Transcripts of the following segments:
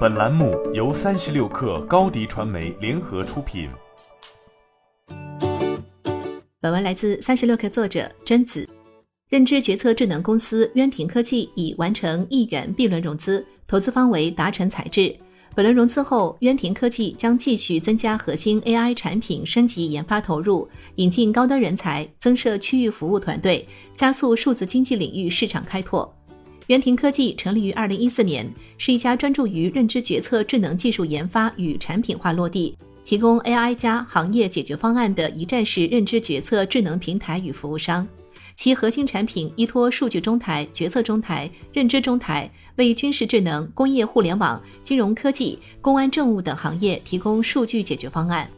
本栏目由三十六氪高低传媒联合出品。本文来自三十六氪作者贞子。认知决策智能公司渊庭科技已完成亿元 B 轮融资，投资方为达成材质。本轮融资后，渊庭科技将继续增加核心 AI 产品升级研发投入，引进高端人才，增设区域服务团队，加速数字经济领域市场开拓。渊庭科技成立于二零一四年，是一家专注于认知决策智能技术研发与产品化落地，提供 AI 加行业解决方案的一站式认知决策智能平台与服务商。其核心产品依托数据中台、决策中台、认知中台，为军事智能、工业互联网、金融科技、公安政务等行业提供数据解决方案。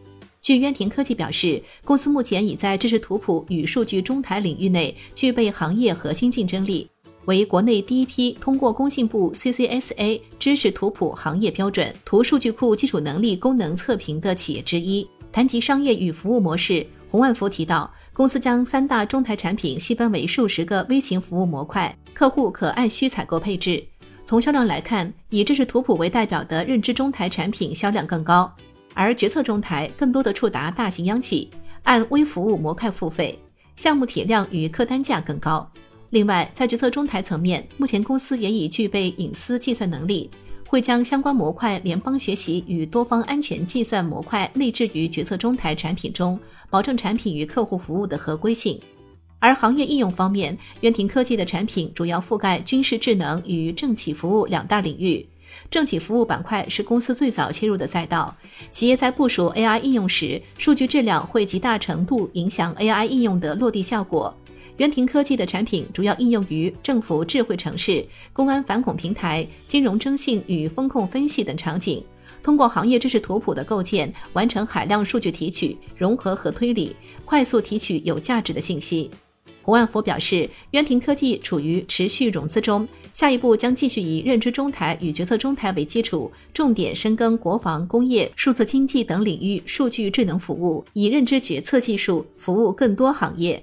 据渊庭科技表示，公司目前已在知识图谱与数据中台领域内具备行业核心竞争力。为国内第一批通过工信部 CCSA 知识图谱行业标准图数据库基础能力功能测评的企业之一。谈及商业与服务模式，洪万福提到，公司将三大中台产品细分为数十个微型服务模块，客户可按需采购配置。从销量来看，以知识图谱为代表的认知中台产品销量更高，而决策中台更多的触达大型央企，按微服务模块付费，项目体量与客单价更高。另外，在决策中台层面，目前公司也已具备隐私计算能力，会将相关模块联邦学习与多方安全计算模块内置于决策中台产品中，保证产品与客户服务的合规性。而行业应用方面，渊庭科技的产品主要覆盖军事智能与政企服务两大领域。政企服务板块是公司最早切入的赛道，企业在部署 AI 应用时，数据质量会极大程度影响 AI 应用的落地效果。元庭科技的产品主要应用于政府智慧城市、公安反恐平台、金融征信与风控分析等场景，通过行业知识图谱的构建，完成海量数据提取、融合和推理，快速提取有价值的信息。胡万福表示，渊庭科技处于持续融资中，下一步将继续以认知中台与决策中台为基础，重点深耕国防、工业、数字经济等领域数据智能服务，以认知决策技术服务更多行业。